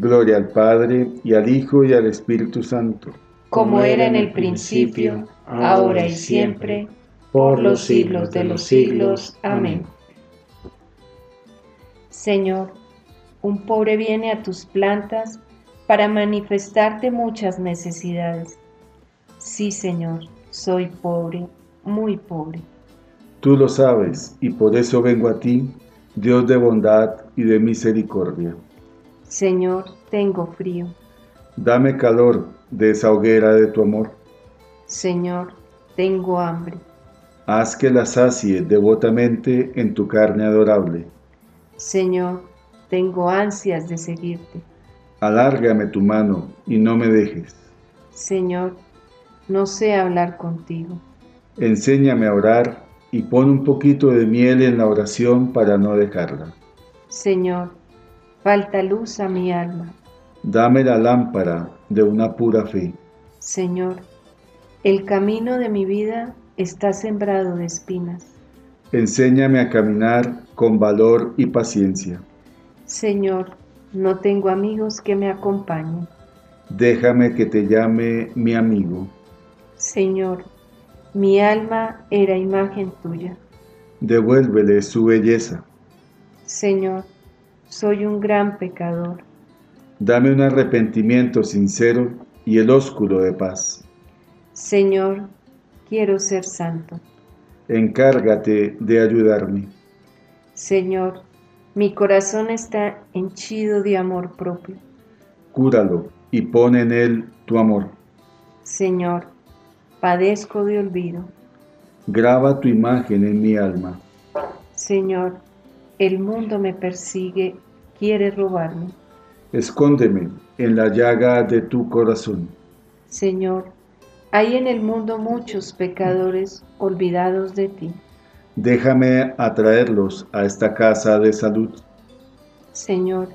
Gloria al Padre, y al Hijo, y al Espíritu Santo. Como era en el principio, ahora y siempre, por los siglos de los siglos. Amén. Señor, un pobre viene a tus plantas para manifestarte muchas necesidades. Sí, Señor, soy pobre, muy pobre. Tú lo sabes, y por eso vengo a ti Dios de bondad y de misericordia. Señor, tengo frío. Dame calor de esa hoguera de tu amor. Señor, tengo hambre. Haz que la sacie devotamente en tu carne adorable. Señor, tengo ansias de seguirte. Alárgame tu mano y no me dejes. Señor, no sé hablar contigo. Enséñame a orar y pon un poquito de miel en la oración para no dejarla. Señor, falta luz a mi alma. Dame la lámpara de una pura fe. Señor, el camino de mi vida está sembrado de espinas. Enséñame a caminar con valor y paciencia. Señor, no tengo amigos que me acompañen. Déjame que te llame mi amigo. Señor, mi alma era imagen tuya. Devuélvele su belleza. Señor, soy un gran pecador. Dame un arrepentimiento sincero y el ósculo de paz. Señor, quiero ser santo. Encárgate de ayudarme. Señor, mi corazón está henchido de amor propio. Cúralo y pon en él tu amor. Señor, padezco de olvido. Graba tu imagen en mi alma. Señor, el mundo me persigue, quiere robarme. Escóndeme en la llaga de tu corazón. Señor, hay en el mundo muchos pecadores olvidados de ti. Déjame atraerlos a esta casa de salud. Señor,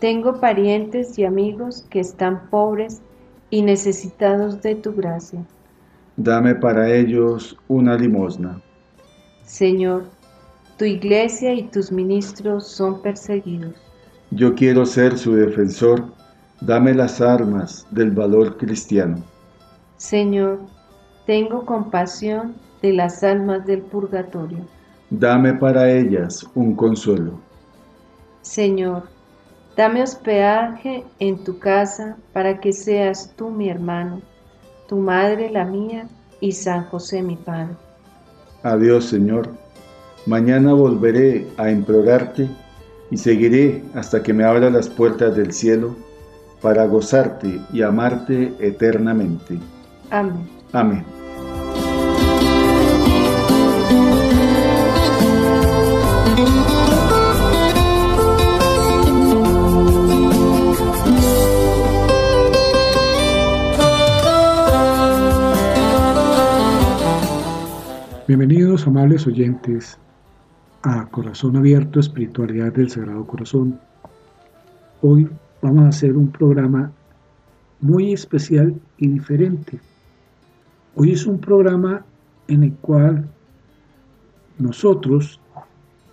tengo parientes y amigos que están pobres y necesitados de tu gracia dame para ellos una limosna. Señor, tu iglesia y tus ministros son perseguidos. Yo quiero ser su defensor, dame las armas del valor cristiano. Señor, tengo compasión de las almas del purgatorio. Dame para ellas un consuelo. Señor, dame hospedaje en tu casa para que seas tú mi hermano tu madre la mía y San José mi Padre. Adiós, Señor. Mañana volveré a implorarte y seguiré hasta que me abra las puertas del cielo para gozarte y amarte eternamente. Amén. Amén. Bienvenidos, amables oyentes, a Corazón Abierto, Espiritualidad del Sagrado Corazón. Hoy vamos a hacer un programa muy especial y diferente. Hoy es un programa en el cual nosotros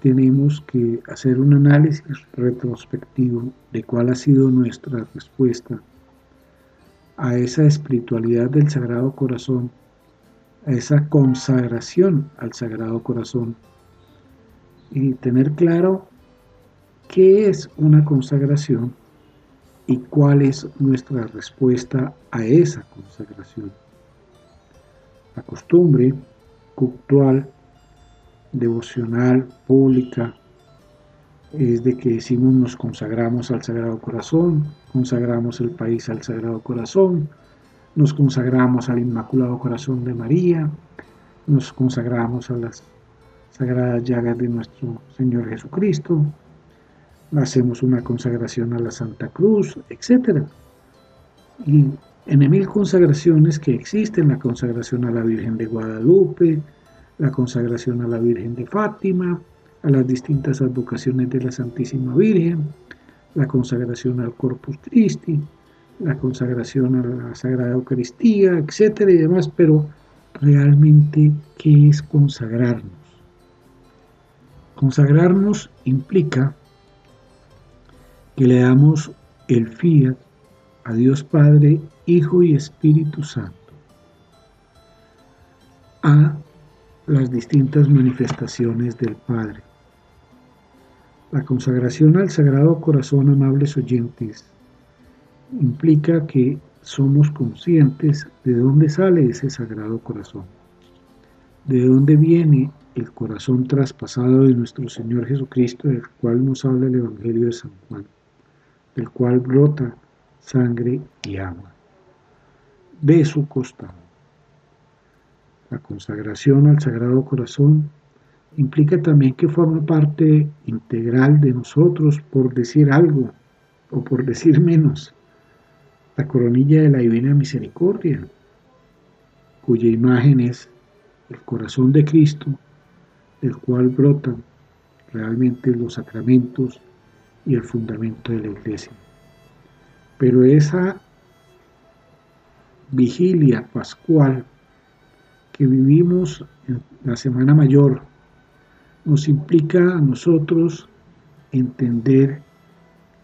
tenemos que hacer un análisis retrospectivo de cuál ha sido nuestra respuesta a esa espiritualidad del Sagrado Corazón a esa consagración al Sagrado Corazón y tener claro qué es una consagración y cuál es nuestra respuesta a esa consagración. La costumbre cultural, devocional, pública, es de que decimos nos consagramos al Sagrado Corazón, consagramos el país al Sagrado Corazón, nos consagramos al Inmaculado Corazón de María, nos consagramos a las sagradas llagas de nuestro Señor Jesucristo, hacemos una consagración a la Santa Cruz, etc. Y en mil consagraciones que existen, la consagración a la Virgen de Guadalupe, la consagración a la Virgen de Fátima, a las distintas advocaciones de la Santísima Virgen, la consagración al Corpus Christi, la consagración a la Sagrada Eucaristía, etcétera y demás, pero realmente, ¿qué es consagrarnos? Consagrarnos implica que le damos el fiat a Dios Padre, Hijo y Espíritu Santo, a las distintas manifestaciones del Padre. La consagración al Sagrado Corazón, amables oyentes, implica que somos conscientes de dónde sale ese Sagrado Corazón, de dónde viene el corazón traspasado de nuestro Señor Jesucristo, del cual nos habla el Evangelio de San Juan, del cual brota sangre y agua, de su costado. La consagración al Sagrado Corazón implica también que forma parte integral de nosotros, por decir algo o por decir menos, la coronilla de la Divina Misericordia, cuya imagen es el corazón de Cristo, del cual brotan realmente los sacramentos y el fundamento de la iglesia. Pero esa vigilia pascual que vivimos en la Semana Mayor nos implica a nosotros entender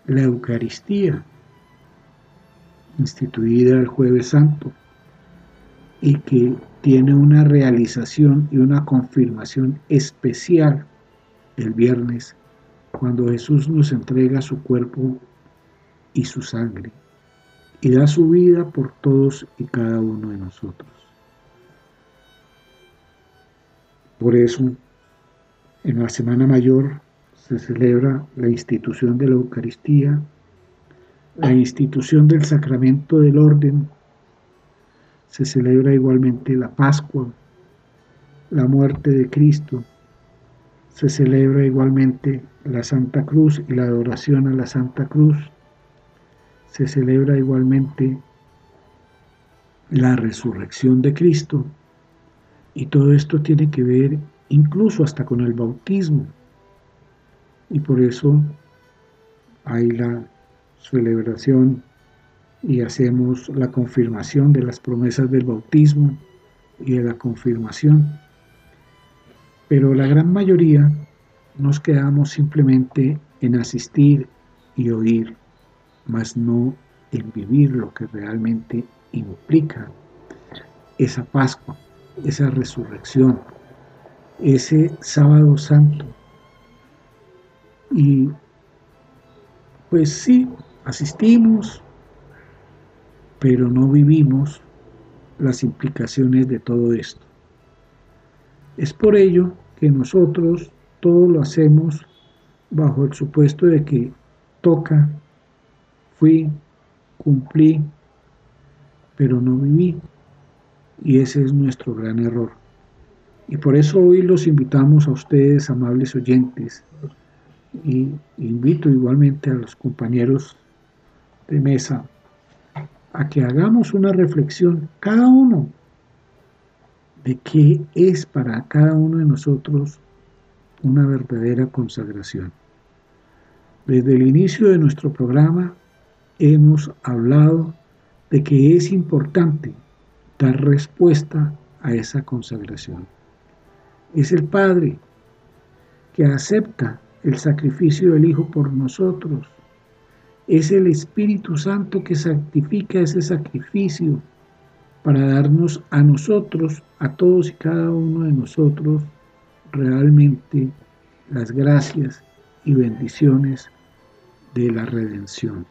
la Eucaristía instituida el jueves santo y que tiene una realización y una confirmación especial el viernes cuando Jesús nos entrega su cuerpo y su sangre y da su vida por todos y cada uno de nosotros. Por eso, en la Semana Mayor se celebra la institución de la Eucaristía, la institución del sacramento del orden, se celebra igualmente la Pascua, la muerte de Cristo, se celebra igualmente la Santa Cruz y la adoración a la Santa Cruz, se celebra igualmente la resurrección de Cristo, y todo esto tiene que ver incluso hasta con el bautismo. Y por eso hay la celebración y hacemos la confirmación de las promesas del bautismo y de la confirmación. Pero la gran mayoría nos quedamos simplemente en asistir y oír, mas no en vivir lo que realmente implica esa Pascua esa resurrección, ese sábado santo. Y pues sí, asistimos, pero no vivimos las implicaciones de todo esto. Es por ello que nosotros todo lo hacemos bajo el supuesto de que toca, fui, cumplí, pero no viví. Y ese es nuestro gran error. Y por eso hoy los invitamos a ustedes, amables oyentes, y invito igualmente a los compañeros de mesa a que hagamos una reflexión cada uno de qué es para cada uno de nosotros una verdadera consagración. Desde el inicio de nuestro programa hemos hablado de que es importante dar respuesta a esa consagración. Es el Padre que acepta el sacrificio del Hijo por nosotros. Es el Espíritu Santo que santifica ese sacrificio para darnos a nosotros, a todos y cada uno de nosotros, realmente las gracias y bendiciones de la redención.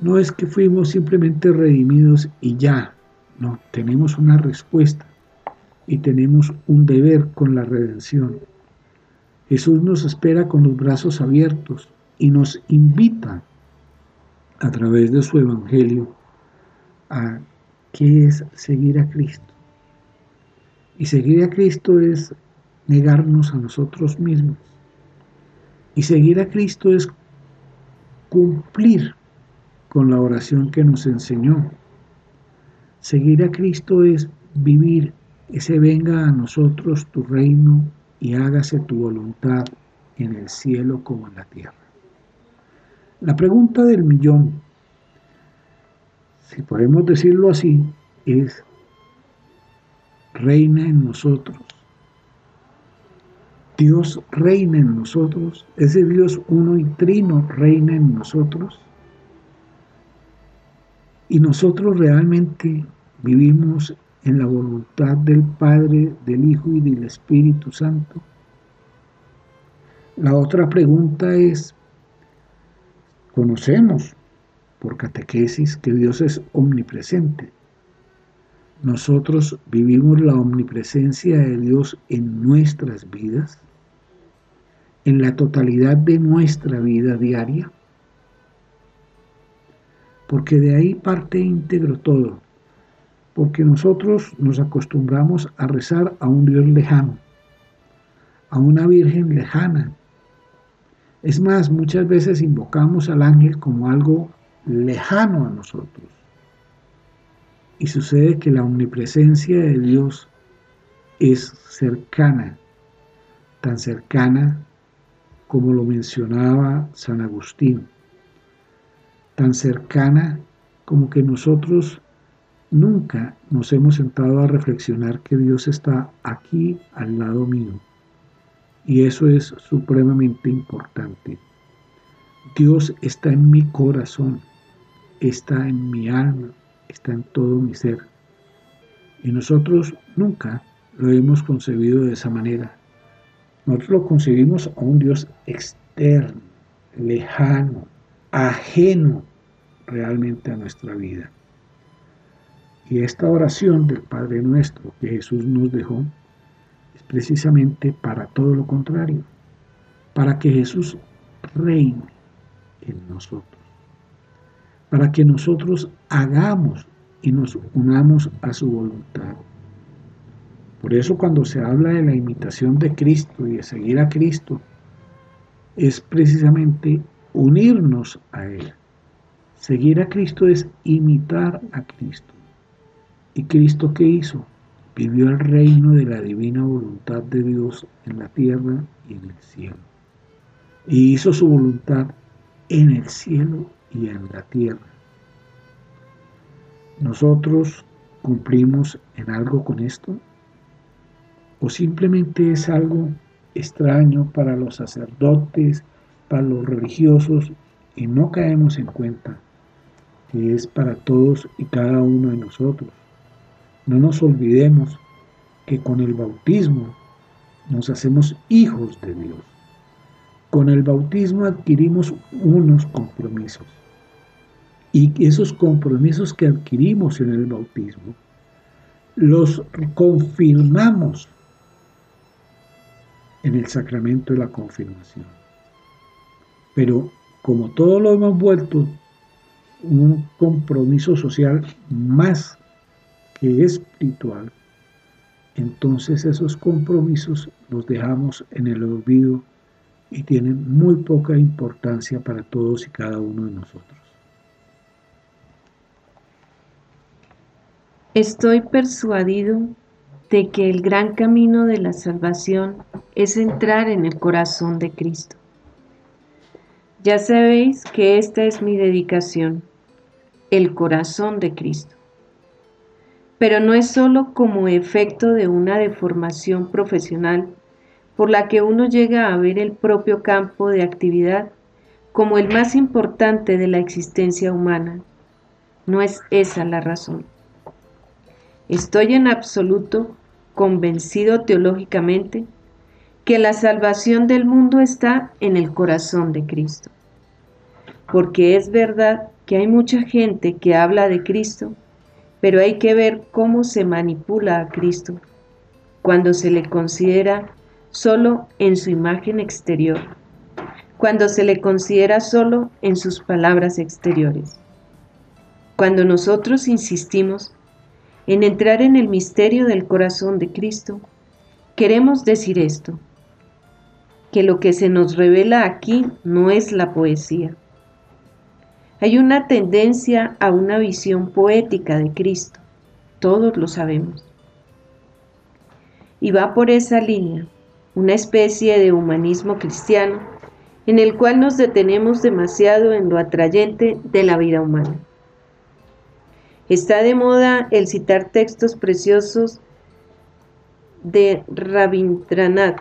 no es que fuimos simplemente redimidos y ya, no, tenemos una respuesta y tenemos un deber con la redención. Jesús nos espera con los brazos abiertos y nos invita a través de su evangelio a qué es seguir a Cristo. Y seguir a Cristo es negarnos a nosotros mismos. Y seguir a Cristo es cumplir con la oración que nos enseñó. Seguir a Cristo es vivir ese venga a nosotros tu reino y hágase tu voluntad en el cielo como en la tierra. La pregunta del millón, si podemos decirlo así, es, ¿reina en nosotros? Dios reina en nosotros, ese Dios uno y trino reina en nosotros. Y nosotros realmente vivimos en la voluntad del Padre, del Hijo y del Espíritu Santo. La otra pregunta es, conocemos por catequesis que Dios es omnipresente. Nosotros vivimos la omnipresencia de Dios en nuestras vidas, en la totalidad de nuestra vida diaria, porque de ahí parte íntegro todo porque nosotros nos acostumbramos a rezar a un Dios lejano, a una Virgen lejana. Es más, muchas veces invocamos al ángel como algo lejano a nosotros. Y sucede que la omnipresencia de Dios es cercana, tan cercana como lo mencionaba San Agustín, tan cercana como que nosotros Nunca nos hemos sentado a reflexionar que Dios está aquí al lado mío. Y eso es supremamente importante. Dios está en mi corazón, está en mi alma, está en todo mi ser. Y nosotros nunca lo hemos concebido de esa manera. Nosotros lo concebimos a un Dios externo, lejano, ajeno realmente a nuestra vida. Y esta oración del Padre Nuestro que Jesús nos dejó es precisamente para todo lo contrario, para que Jesús reine en nosotros, para que nosotros hagamos y nos unamos a su voluntad. Por eso cuando se habla de la imitación de Cristo y de seguir a Cristo, es precisamente unirnos a Él. Seguir a Cristo es imitar a Cristo. ¿Y Cristo qué hizo? Vivió el reino de la divina voluntad de Dios en la tierra y en el cielo. Y hizo su voluntad en el cielo y en la tierra. ¿Nosotros cumplimos en algo con esto? ¿O simplemente es algo extraño para los sacerdotes, para los religiosos y no caemos en cuenta que es para todos y cada uno de nosotros? No nos olvidemos que con el bautismo nos hacemos hijos de Dios. Con el bautismo adquirimos unos compromisos. Y esos compromisos que adquirimos en el bautismo los confirmamos en el sacramento de la confirmación. Pero como todo lo hemos vuelto un compromiso social más espiritual, entonces esos compromisos los dejamos en el olvido y tienen muy poca importancia para todos y cada uno de nosotros. Estoy persuadido de que el gran camino de la salvación es entrar en el corazón de Cristo. Ya sabéis que esta es mi dedicación, el corazón de Cristo pero no es sólo como efecto de una deformación profesional por la que uno llega a ver el propio campo de actividad como el más importante de la existencia humana. No es esa la razón. Estoy en absoluto convencido teológicamente que la salvación del mundo está en el corazón de Cristo, porque es verdad que hay mucha gente que habla de Cristo, pero hay que ver cómo se manipula a Cristo cuando se le considera solo en su imagen exterior, cuando se le considera solo en sus palabras exteriores. Cuando nosotros insistimos en entrar en el misterio del corazón de Cristo, queremos decir esto, que lo que se nos revela aquí no es la poesía. Hay una tendencia a una visión poética de Cristo, todos lo sabemos. Y va por esa línea, una especie de humanismo cristiano en el cual nos detenemos demasiado en lo atrayente de la vida humana. Está de moda el citar textos preciosos de Rabindranath,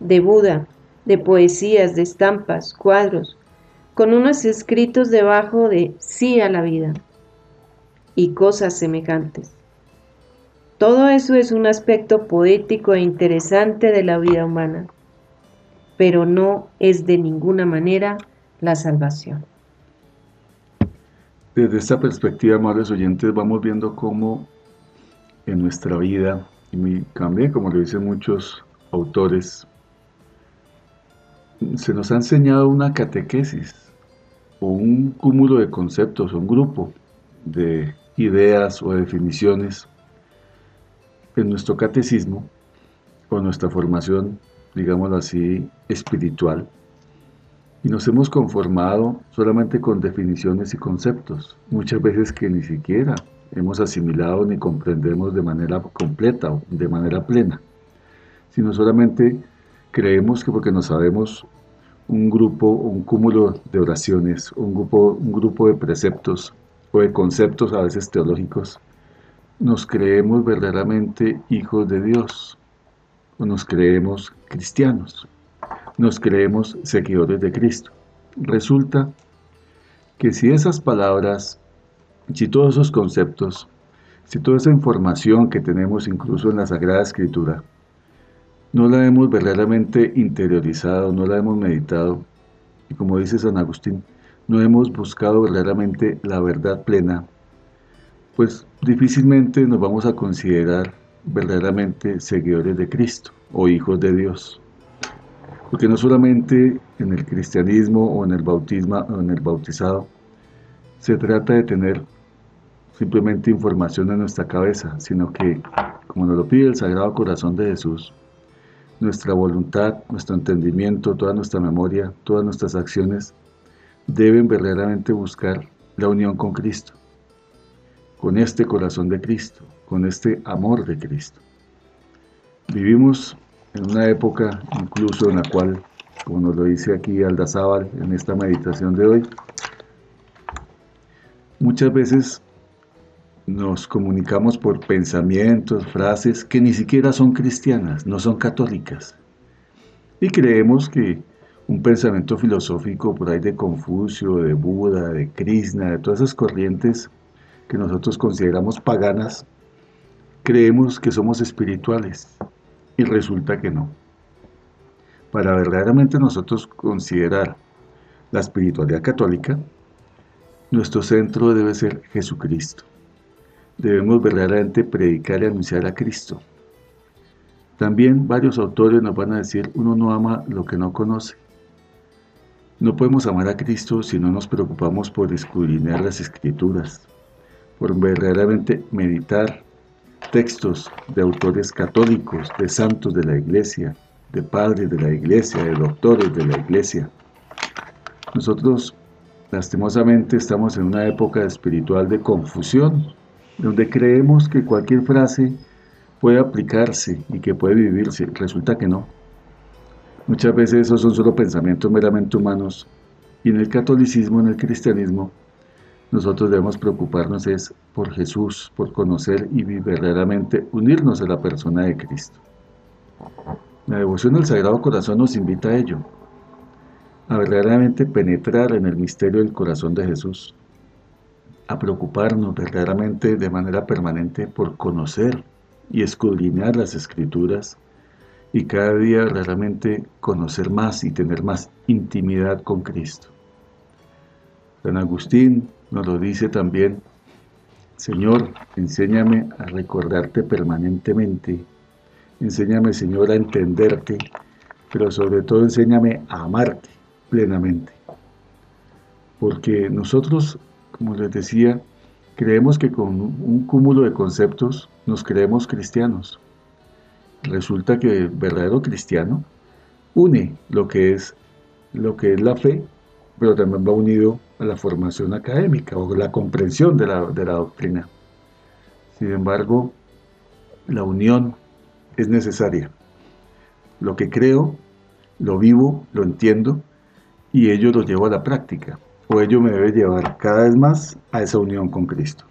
de Buda, de poesías, de estampas, cuadros, con unos escritos debajo de sí a la vida y cosas semejantes. Todo eso es un aspecto poético e interesante de la vida humana, pero no es de ninguna manera la salvación. Desde esta perspectiva, amables oyentes, vamos viendo cómo en nuestra vida, y también como lo dicen muchos autores, se nos ha enseñado una catequesis o un cúmulo de conceptos, un grupo de ideas o definiciones en nuestro catecismo o nuestra formación, digámoslo así, espiritual. Y nos hemos conformado solamente con definiciones y conceptos, muchas veces que ni siquiera hemos asimilado ni comprendemos de manera completa o de manera plena, sino solamente creemos que porque no sabemos un grupo, un cúmulo de oraciones, un grupo, un grupo de preceptos o de conceptos a veces teológicos, nos creemos verdaderamente hijos de Dios o nos creemos cristianos, nos creemos seguidores de Cristo. Resulta que si esas palabras, si todos esos conceptos, si toda esa información que tenemos incluso en la Sagrada Escritura, no la hemos verdaderamente interiorizado, no la hemos meditado. Y como dice San Agustín, no hemos buscado verdaderamente la verdad plena, pues difícilmente nos vamos a considerar verdaderamente seguidores de Cristo o hijos de Dios. Porque no solamente en el cristianismo o en el bautismo o en el bautizado se trata de tener simplemente información en nuestra cabeza, sino que, como nos lo pide el Sagrado Corazón de Jesús, nuestra voluntad, nuestro entendimiento, toda nuestra memoria, todas nuestras acciones deben verdaderamente buscar la unión con Cristo, con este corazón de Cristo, con este amor de Cristo. Vivimos en una época incluso en la cual, como nos lo dice aquí Aldazábal en esta meditación de hoy, muchas veces nos comunicamos por pensamientos, frases que ni siquiera son cristianas, no son católicas. Y creemos que un pensamiento filosófico por ahí de Confucio, de Buda, de Krishna, de todas esas corrientes que nosotros consideramos paganas, creemos que somos espirituales y resulta que no. Para verdaderamente nosotros considerar la espiritualidad católica, nuestro centro debe ser Jesucristo debemos verdaderamente predicar y anunciar a Cristo. También varios autores nos van a decir, uno no ama lo que no conoce. No podemos amar a Cristo si no nos preocupamos por escudriñar las escrituras, por verdaderamente meditar textos de autores católicos, de santos de la iglesia, de padres de la iglesia, de doctores de la iglesia. Nosotros, lastimosamente, estamos en una época espiritual de confusión, donde creemos que cualquier frase puede aplicarse y que puede vivirse, resulta que no. Muchas veces esos son solo pensamientos meramente humanos y en el catolicismo, en el cristianismo, nosotros debemos preocuparnos es por Jesús, por conocer y verdaderamente unirnos a la persona de Cristo. La devoción al Sagrado Corazón nos invita a ello, a verdaderamente penetrar en el misterio del corazón de Jesús, a preocuparnos verdaderamente de manera permanente por conocer y escudriñar las escrituras y cada día realmente conocer más y tener más intimidad con Cristo. San Agustín nos lo dice también, Señor, enséñame a recordarte permanentemente, enséñame, Señor, a entenderte, pero sobre todo enséñame a amarte plenamente. Porque nosotros, como les decía, creemos que con un cúmulo de conceptos nos creemos cristianos. Resulta que el verdadero cristiano une lo que es, lo que es la fe, pero también va unido a la formación académica o la comprensión de la, de la doctrina. Sin embargo, la unión es necesaria. Lo que creo, lo vivo, lo entiendo y ello lo llevo a la práctica o ello me debe llevar cada vez más a esa unión con Cristo.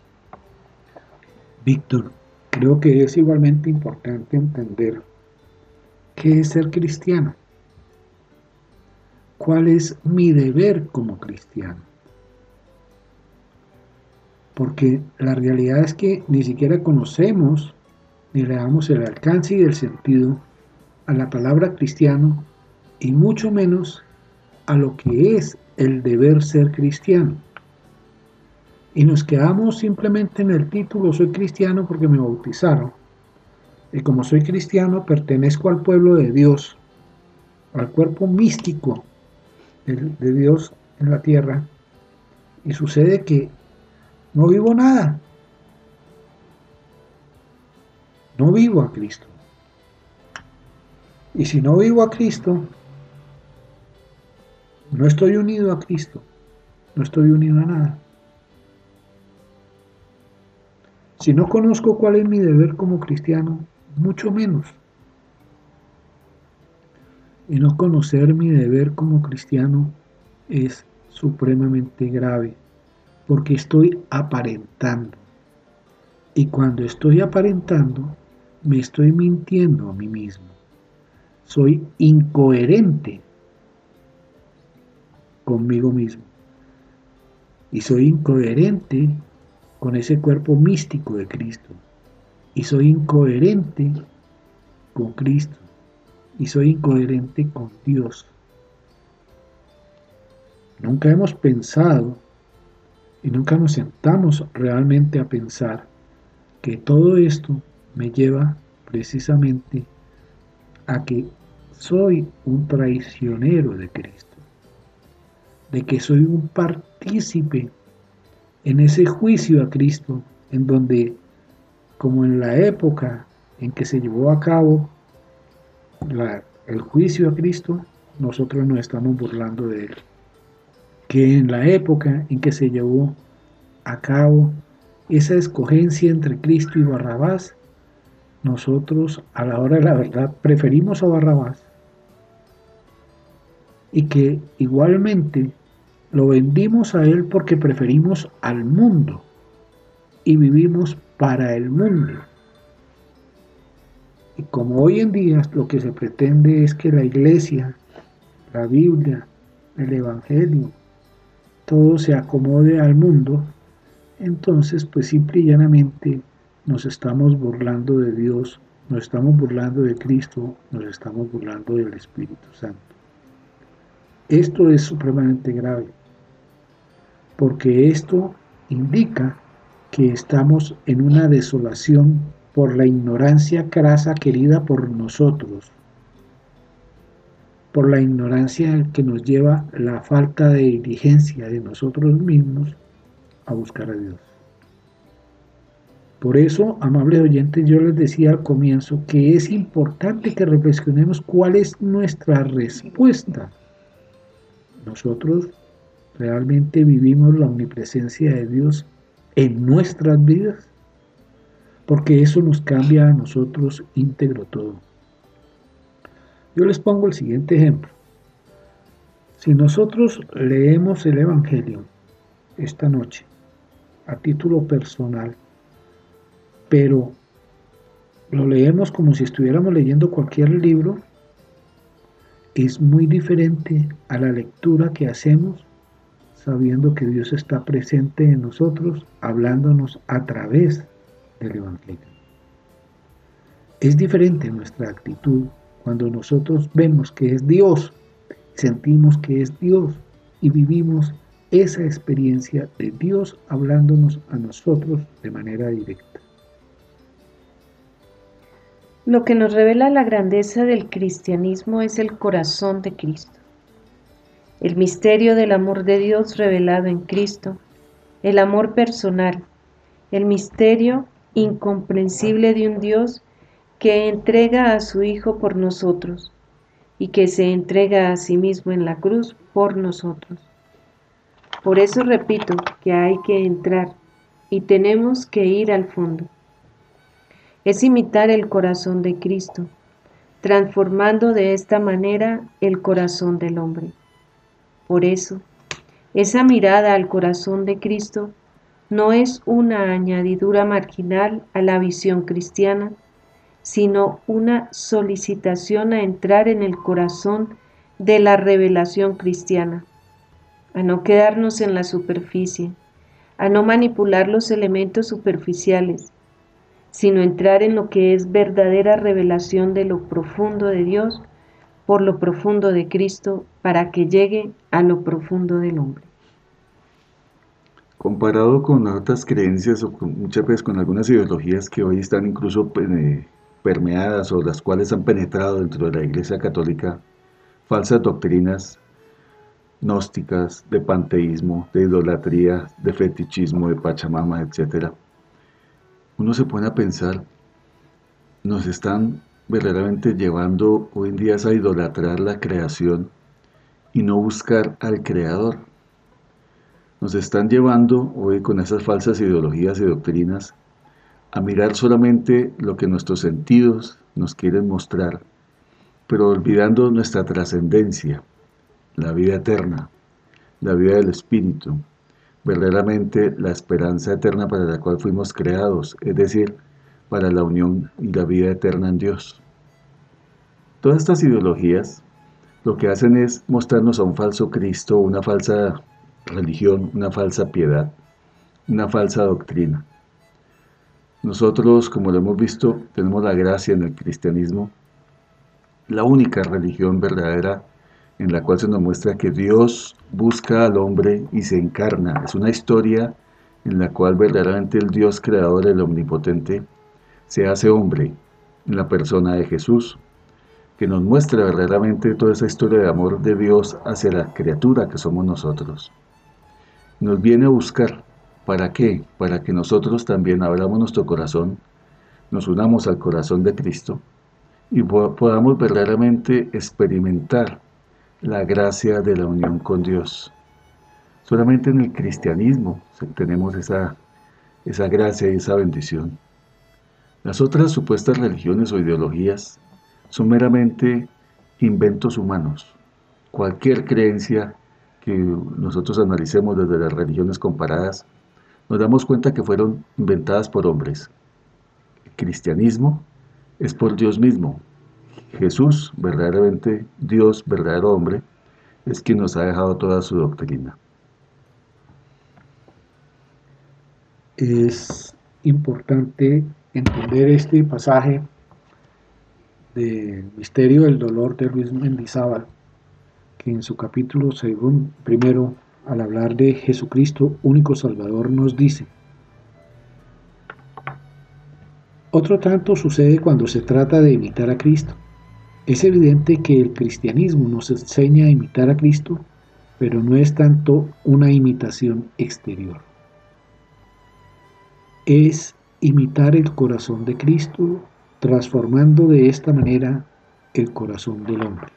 Víctor, creo que es igualmente importante entender qué es ser cristiano. ¿Cuál es mi deber como cristiano? Porque la realidad es que ni siquiera conocemos ni le damos el alcance y el sentido a la palabra cristiano y mucho menos a lo que es el deber ser cristiano. Y nos quedamos simplemente en el título, soy cristiano porque me bautizaron. Y como soy cristiano, pertenezco al pueblo de Dios, al cuerpo místico de, Dios en la tierra. Y sucede que no vivo nada. No vivo a Cristo. Y si no vivo a Cristo, no estoy unido a Cristo, no estoy unido a nada. Si no conozco cuál es mi deber como cristiano, mucho menos. Y no conocer mi deber como cristiano es supremamente grave, porque estoy aparentando. Y cuando estoy aparentando, me estoy mintiendo a mí mismo. Soy incoherente conmigo mismo. Y soy incoherente con ese cuerpo místico de Cristo. Y soy incoherente con Cristo. Y soy incoherente con Dios. Nunca hemos pensado y nunca nos sentamos realmente a pensar que todo esto me lleva precisamente a que soy un traicionero de Cristo de que soy un partícipe en ese juicio a Cristo, en donde, como en la época en que se llevó a cabo el juicio a Cristo, nosotros nos estamos burlando de él. Que en la época en que se llevó a cabo esa escogencia entre Cristo y Barrabás, nosotros a la hora de la verdad preferimos a Barrabás y que igualmente lo vendimos a Él porque preferimos al mundo y vivimos para el mundo. Y como hoy en día lo que se pretende es que la iglesia, la Biblia, el Evangelio, todo se acomode al mundo, entonces pues simple y llanamente nos estamos burlando de Dios, nos estamos burlando de Cristo, nos estamos burlando del Espíritu Santo. Esto es supremamente grave, porque esto indica que estamos en una desolación por la ignorancia crasa querida por nosotros, por la ignorancia que nos lleva la falta de diligencia de nosotros mismos a buscar a Dios. Por eso, amables oyentes, yo les decía al comienzo que es importante que reflexionemos cuál es nuestra respuesta nosotros realmente vivimos la omnipresencia de Dios en nuestras vidas, porque eso nos cambia a nosotros íntegro todo. Yo les pongo el siguiente ejemplo. Si nosotros leemos el Evangelio esta noche a título personal, pero lo leemos como si estuviéramos leyendo cualquier libro, es muy diferente a la lectura que hacemos sabiendo que Dios está presente en nosotros, hablándonos a través del Evangelio. Es diferente nuestra actitud cuando nosotros vemos que es Dios, sentimos que es Dios y vivimos esa experiencia de Dios hablándonos a nosotros de manera directa. Lo que nos revela la grandeza del cristianismo es el corazón de Cristo. El misterio del amor de Dios revelado en Cristo, el amor personal, el misterio incomprensible de un Dios que entrega a su Hijo por nosotros y que se entrega a sí mismo en la cruz por nosotros. Por eso repito que hay que entrar y tenemos que ir al fondo es imitar el corazón de Cristo, transformando de esta manera el corazón del hombre. Por eso, esa mirada al corazón de Cristo no es una añadidura marginal a la visión cristiana, sino una solicitación a entrar en el corazón de la revelación cristiana, a no quedarnos en la superficie, a no manipular los elementos superficiales, sino entrar en lo que es verdadera revelación de lo profundo de Dios por lo profundo de Cristo para que llegue a lo profundo del hombre. Comparado con otras creencias o muchas veces con algunas ideologías que hoy están incluso permeadas o las cuales han penetrado dentro de la Iglesia Católica, falsas doctrinas gnósticas, de panteísmo, de idolatría, de fetichismo, de Pachamama, etcétera uno se pone a pensar, nos están verdaderamente llevando hoy en día a idolatrar la creación y no buscar al creador. Nos están llevando hoy con esas falsas ideologías y doctrinas a mirar solamente lo que nuestros sentidos nos quieren mostrar, pero olvidando nuestra trascendencia, la vida eterna, la vida del Espíritu, verdaderamente la esperanza eterna para la cual fuimos creados, es decir, para la unión y la vida eterna en Dios. Todas estas ideologías lo que hacen es mostrarnos a un falso Cristo, una falsa religión, una falsa piedad, una falsa doctrina. Nosotros, como lo hemos visto, tenemos la gracia en el cristianismo, la única religión verdadera en la cual se nos muestra que Dios busca al hombre y se encarna. Es una historia en la cual verdaderamente el Dios creador, el omnipotente, se hace hombre en la persona de Jesús, que nos muestra verdaderamente toda esa historia de amor de Dios hacia la criatura que somos nosotros. Nos viene a buscar. ¿Para qué? Para que nosotros también abramos nuestro corazón, nos unamos al corazón de Cristo y podamos verdaderamente experimentar la gracia de la unión con Dios. Solamente en el cristianismo tenemos esa, esa gracia y esa bendición. Las otras supuestas religiones o ideologías son meramente inventos humanos. Cualquier creencia que nosotros analicemos desde las religiones comparadas, nos damos cuenta que fueron inventadas por hombres. El cristianismo es por Dios mismo, Jesús, verdaderamente Dios, verdadero hombre, es quien nos ha dejado toda su doctrina. Es importante entender este pasaje del misterio del dolor de Luis Mendizábal, que en su capítulo según primero, al hablar de Jesucristo, único Salvador, nos dice, otro tanto sucede cuando se trata de imitar a Cristo. Es evidente que el cristianismo nos enseña a imitar a Cristo, pero no es tanto una imitación exterior. Es imitar el corazón de Cristo, transformando de esta manera el corazón del hombre.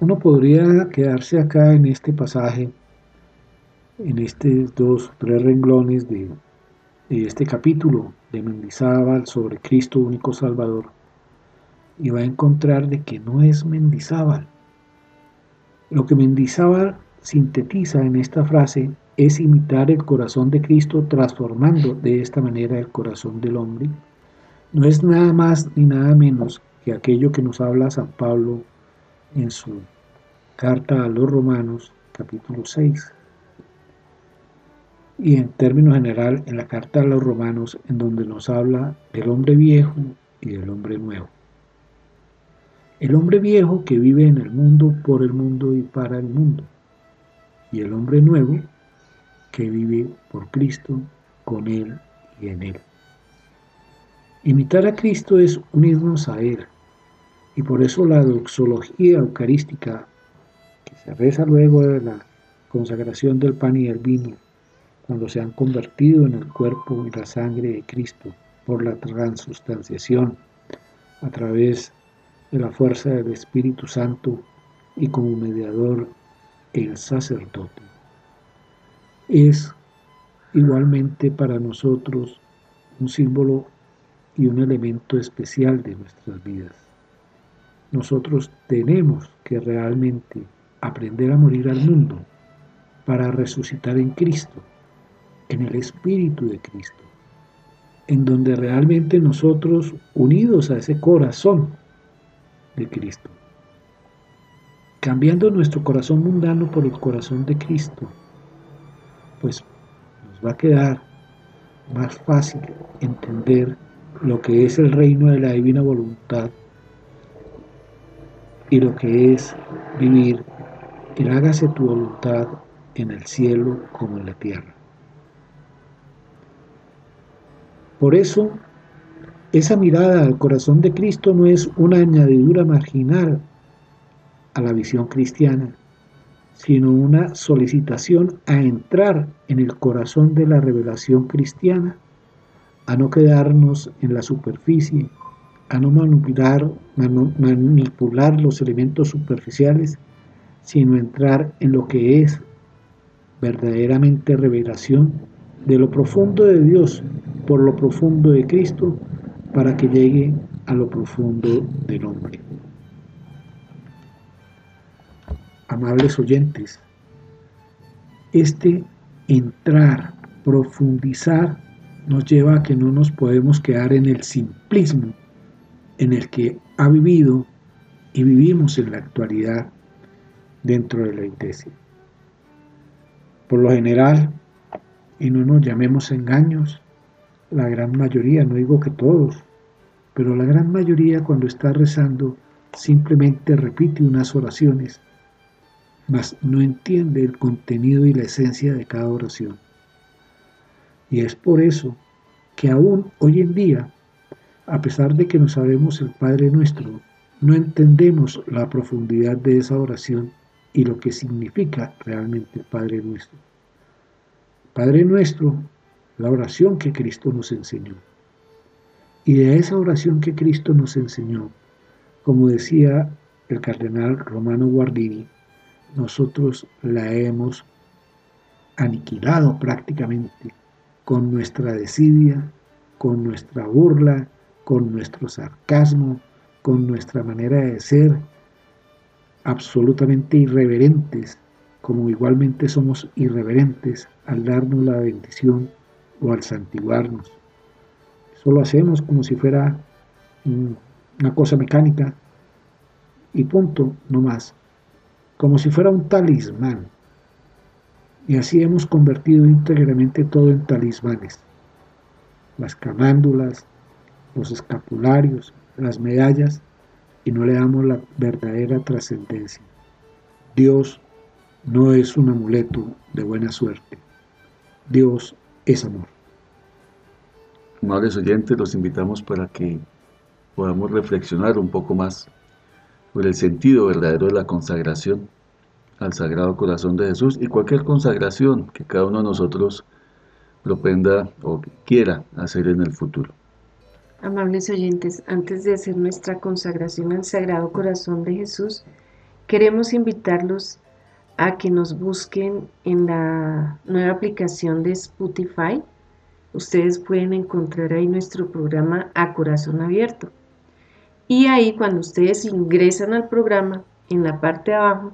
Uno podría quedarse acá en este pasaje, en estos dos, tres renglones de este capítulo de Mendizábal sobre Cristo único Salvador y va a encontrar de que no es Mendizábal. Lo que Mendizábal sintetiza en esta frase es imitar el corazón de Cristo transformando de esta manera el corazón del hombre. No es nada más ni nada menos que aquello que nos habla San Pablo en su carta a los Romanos capítulo 6 y en términos general en la carta a los romanos en donde nos habla del hombre viejo y del hombre nuevo. El hombre viejo que vive en el mundo, por el mundo y para el mundo. Y el hombre nuevo que vive por Cristo, con Él y en Él. Imitar a Cristo es unirnos a Él. Y por eso la doxología eucarística, que se reza luego de la consagración del pan y el vino, cuando se han convertido en el cuerpo y la sangre de Cristo por la transustanciación a través de la fuerza del Espíritu Santo y como mediador el sacerdote. Es igualmente para nosotros un símbolo y un elemento especial de nuestras vidas. Nosotros tenemos que realmente aprender a morir al mundo para resucitar en Cristo, en el Espíritu de Cristo, en donde realmente nosotros, unidos a ese corazón de Cristo, cambiando nuestro corazón mundano por el corazón de Cristo, pues nos va a quedar más fácil entender lo que es el reino de la divina voluntad y lo que es vivir el hágase tu voluntad en el cielo como en la tierra. Por eso, esa mirada al corazón de Cristo no es una añadidura marginal a la visión cristiana, sino una solicitación a entrar en el corazón de la revelación cristiana, a no quedarnos en la superficie, a no manipular, manipular los elementos superficiales, sino entrar en lo que es verdaderamente revelación de lo profundo de Dios por lo profundo de Cristo para que llegue a lo profundo del hombre. Amables oyentes, este entrar, profundizar, nos lleva a que no nos podemos quedar en el simplismo en el que ha vivido y vivimos en la actualidad dentro de la iglesia. Por lo general, y no nos llamemos engaños, la gran mayoría, no digo que todos, pero la gran mayoría cuando está rezando simplemente repite unas oraciones, mas no entiende el contenido y la esencia de cada oración. Y es por eso que aún hoy en día, a pesar de que no sabemos el Padre nuestro, no entendemos la profundidad de esa oración y lo que significa realmente el Padre nuestro. Padre nuestro, la oración que Cristo nos enseñó. Y de esa oración que Cristo nos enseñó, como decía el cardenal Romano Guardini, nosotros la hemos aniquilado prácticamente con nuestra desidia, con nuestra burla, con nuestro sarcasmo, con nuestra manera de ser absolutamente irreverentes, como igualmente somos irreverentes al darnos la bendición o al santiguarnos. Eso lo hacemos como si fuera una cosa mecánica y punto, no más, como si fuera un talismán. Y así hemos convertido íntegramente todo en talismanes. Las camándulas, los escapularios, las medallas, y no le damos la verdadera trascendencia. Dios no es un amuleto de buena suerte. Dios es amor. Amables oyentes, los invitamos para que podamos reflexionar un poco más sobre el sentido verdadero de la consagración al Sagrado Corazón de Jesús y cualquier consagración que cada uno de nosotros propenda o quiera hacer en el futuro. Amables oyentes, antes de hacer nuestra consagración al Sagrado Corazón de Jesús, queremos invitarlos a que nos busquen en la nueva aplicación de Spotify. Ustedes pueden encontrar ahí nuestro programa A Corazón Abierto. Y ahí cuando ustedes ingresan al programa, en la parte de abajo,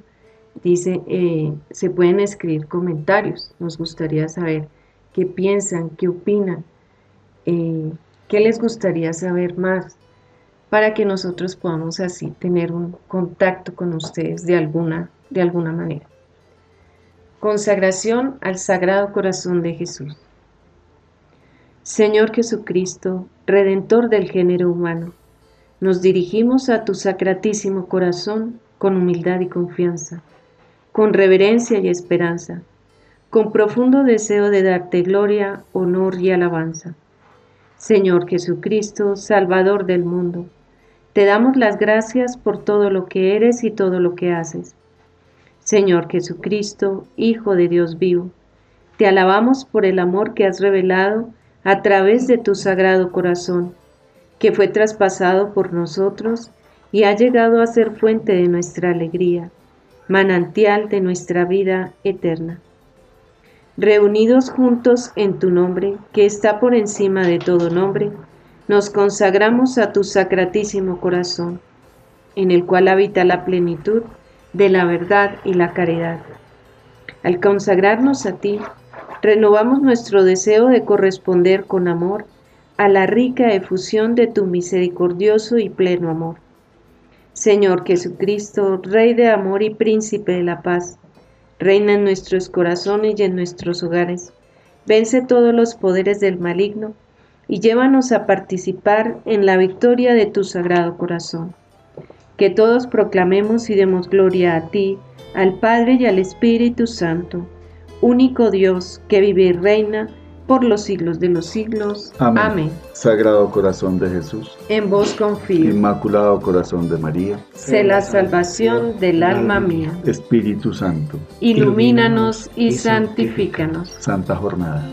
dice, eh, se pueden escribir comentarios. Nos gustaría saber qué piensan, qué opinan, eh, qué les gustaría saber más, para que nosotros podamos así tener un contacto con ustedes de alguna, de alguna manera. Consagración al Sagrado Corazón de Jesús. Señor Jesucristo, Redentor del género humano, nos dirigimos a tu sacratísimo corazón con humildad y confianza, con reverencia y esperanza, con profundo deseo de darte gloria, honor y alabanza. Señor Jesucristo, Salvador del mundo, te damos las gracias por todo lo que eres y todo lo que haces. Señor Jesucristo, Hijo de Dios vivo, te alabamos por el amor que has revelado a través de tu sagrado corazón, que fue traspasado por nosotros y ha llegado a ser fuente de nuestra alegría, manantial de nuestra vida eterna. Reunidos juntos en tu nombre, que está por encima de todo nombre, nos consagramos a tu sacratísimo corazón, en el cual habita la plenitud de la verdad y la caridad. Al consagrarnos a ti, renovamos nuestro deseo de corresponder con amor a la rica efusión de tu misericordioso y pleno amor. Señor Jesucristo, Rey de amor y Príncipe de la paz, reina en nuestros corazones y en nuestros hogares, vence todos los poderes del maligno y llévanos a participar en la victoria de tu sagrado corazón. Que todos proclamemos y demos gloria a ti, al Padre y al Espíritu Santo, único Dios que vive y reina por los siglos de los siglos. Amén. Sagrado corazón de Jesús. En vos confío. Inmaculado corazón de María. Sé la salvación del alma mía. Espíritu Santo. Ilumínanos y santifícanos. Santa jornada.